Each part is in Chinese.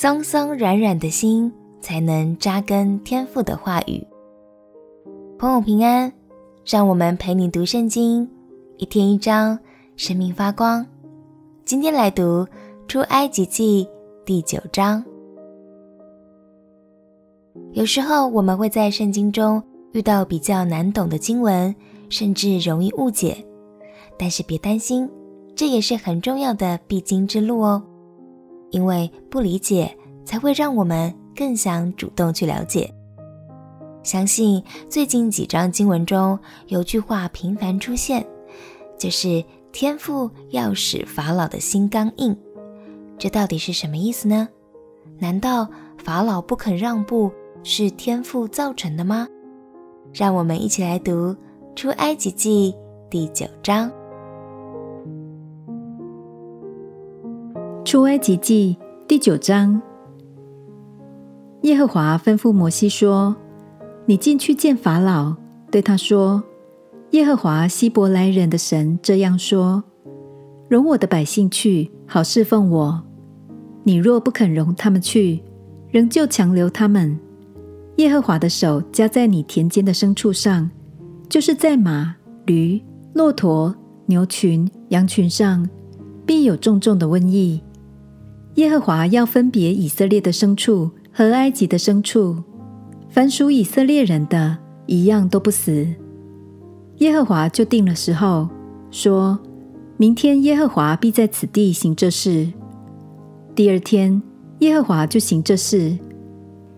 松松软软的心，才能扎根天赋的话语。朋友平安，让我们陪你读圣经，一天一章，生命发光。今天来读出埃及记第九章。有时候我们会在圣经中遇到比较难懂的经文，甚至容易误解。但是别担心，这也是很重要的必经之路哦。因为不理解，才会让我们更想主动去了解。相信最近几章经文中有句话频繁出现，就是天父要使法老的心刚硬。这到底是什么意思呢？难道法老不肯让步是天父造成的吗？让我们一起来读出埃及记第九章。出埃及记第九章，耶和华吩咐摩西说：“你进去见法老，对他说：耶和华希伯来人的神这样说：容我的百姓去，好侍奉我。你若不肯容他们去，仍旧强留他们，耶和华的手加在你田间的牲畜上，就是在马、驴、骆驼、牛群、羊群上，必有重重的瘟疫。”耶和华要分别以色列的牲畜和埃及的牲畜，凡属以色列人的，一样都不死。耶和华就定了时候，说明天耶和华必在此地行这事。第二天，耶和华就行这事。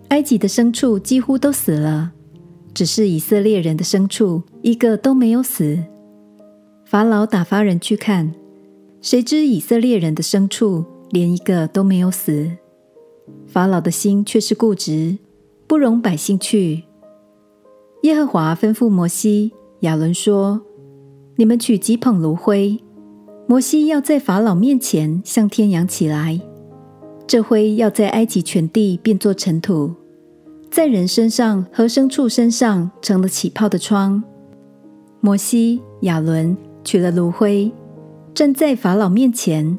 埃及的牲畜几乎都死了，只是以色列人的牲畜一个都没有死。法老打发人去看，谁知以色列人的牲畜，连一个都没有死。法老的心却是固执，不容百姓去。耶和华吩咐摩西、亚伦说：“你们取几捧炉灰，摩西要在法老面前向天扬起来。这灰要在埃及全地变作尘土，在人身上和牲畜身上成了起泡的疮。”摩西、亚伦取了炉灰，站在法老面前。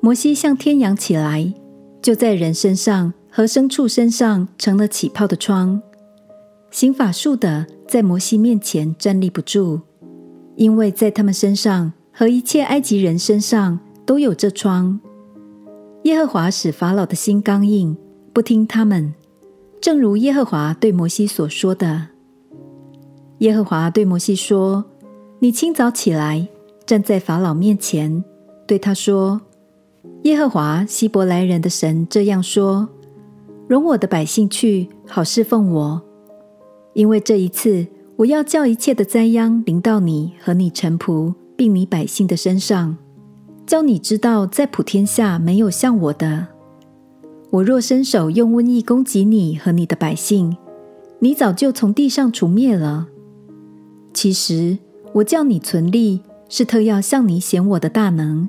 摩西向天扬起来，就在人身上和牲畜身上成了起泡的疮。行法术的在摩西面前站立不住，因为在他们身上和一切埃及人身上都有这疮。耶和华使法老的心刚硬，不听他们，正如耶和华对摩西所说的。耶和华对摩西说：“你清早起来，站在法老面前，对他说。”耶和华希伯来人的神这样说：“容我的百姓去，好侍奉我。因为这一次，我要叫一切的灾殃临到你和你臣仆，并你百姓的身上，叫你知道，在普天下没有像我的。我若伸手用瘟疫攻击你和你的百姓，你早就从地上除灭了。其实，我叫你存立，是特要向你显我的大能。”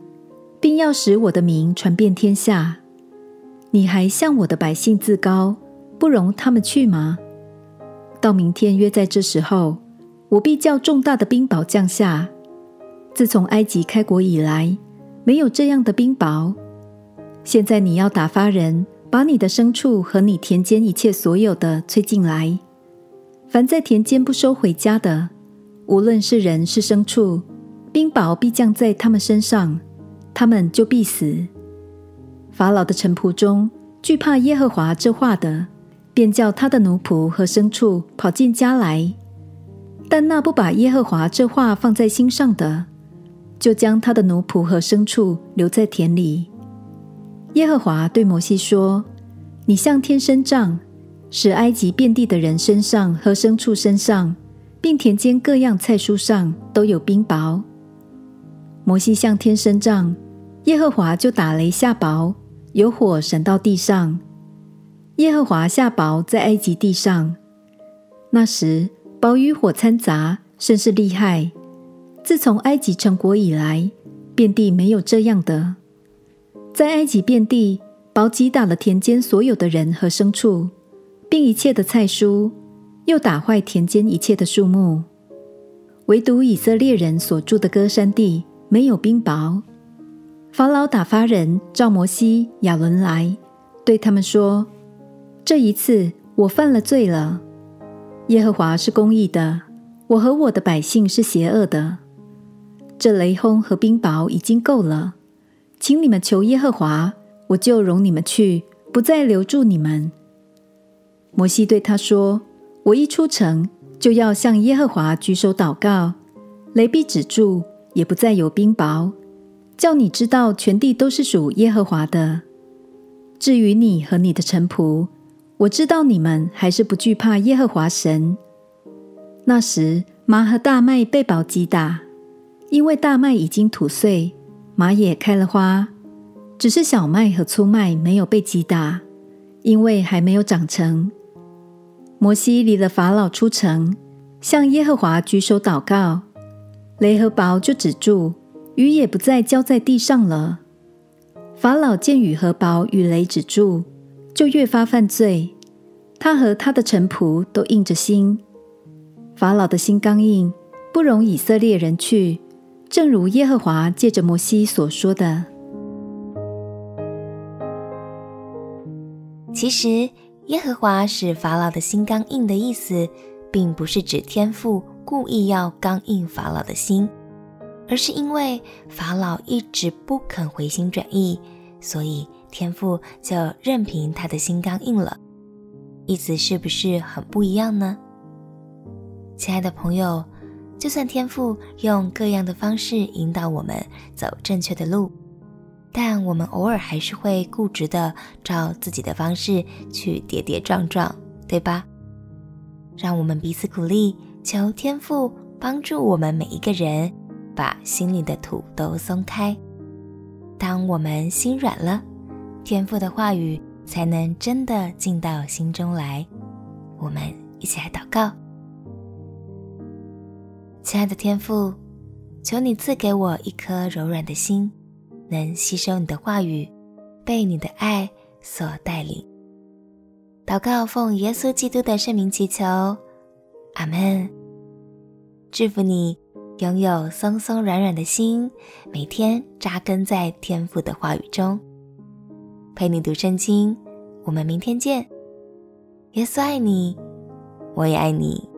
并要使我的名传遍天下，你还向我的百姓自高，不容他们去吗？到明天约在这时候，我必叫重大的冰雹降下。自从埃及开国以来，没有这样的冰雹。现在你要打发人，把你的牲畜和你田间一切所有的催进来。凡在田间不收回家的，无论是人是牲畜，冰雹必降在他们身上。他们就必死。法老的臣仆中惧怕耶和华这话的，便叫他的奴仆和牲畜跑进家来；但那不把耶和华这话放在心上的，就将他的奴仆和牲畜留在田里。耶和华对摩西说：“你向天伸杖，使埃及遍地的人身上和牲畜身上，并田间各样菜蔬上都有冰雹。”摩西向天伸杖，耶和华就打雷下雹，有火闪到地上。耶和华下雹在埃及地上，那时雹与火掺杂，甚是厉害。自从埃及成国以来，遍地没有这样的。在埃及遍地，雹击打了田间所有的人和牲畜，并一切的菜蔬，又打坏田间一切的树木，唯独以色列人所住的歌珊地。没有冰雹。法老打发人召摩西、亚伦来，对他们说：“这一次我犯了罪了。耶和华是公义的，我和我的百姓是邪恶的。这雷轰和冰雹已经够了，请你们求耶和华，我就容你们去，不再留住你们。”摩西对他说：“我一出城，就要向耶和华举手祷告，雷必止住，也不再有冰雹，叫你知道全地都是属耶和华的。至于你和你的臣仆，我知道你们还是不惧怕耶和华神。那时麻和大麦被雹击打，因为大麦已经吐穗，麻也开了花，只是小麦和粗麦没有被击打，因为还没有长成。”摩西离了法老出城，向耶和华举手祷告，雷和雹就止住，雨也不再浇在地上了。法老见雨和雹与雷止住，就越发犯罪，他和他的臣仆都硬着心。法老的心刚硬，不容以色列人去，正如耶和华借着摩西所说的。其实。耶和华使法老的心刚硬的意思，并不是指天父故意要刚硬法老的心，而是因为法老一直不肯回心转意，所以天父就任凭他的心刚硬了。意思是不是很不一样呢？亲爱的朋友，就算天父用各样的方式引导我们走正确的路。但我们偶尔还是会固执的照自己的方式去跌跌撞撞，对吧？让我们彼此鼓励，求天父帮助我们每一个人，把心里的土都松开。当我们心软了，天父的话语才能真的进到心中来。我们一起来祷告，亲爱的天父，求你赐给我一颗柔软的心。能吸收你的话语，被你的爱所带领。祷告奉耶稣基督的圣名祈求，阿门。祝福你拥有松松软软的心，每天扎根在天赋的话语中，陪你读圣经。我们明天见。耶稣爱你，我也爱你。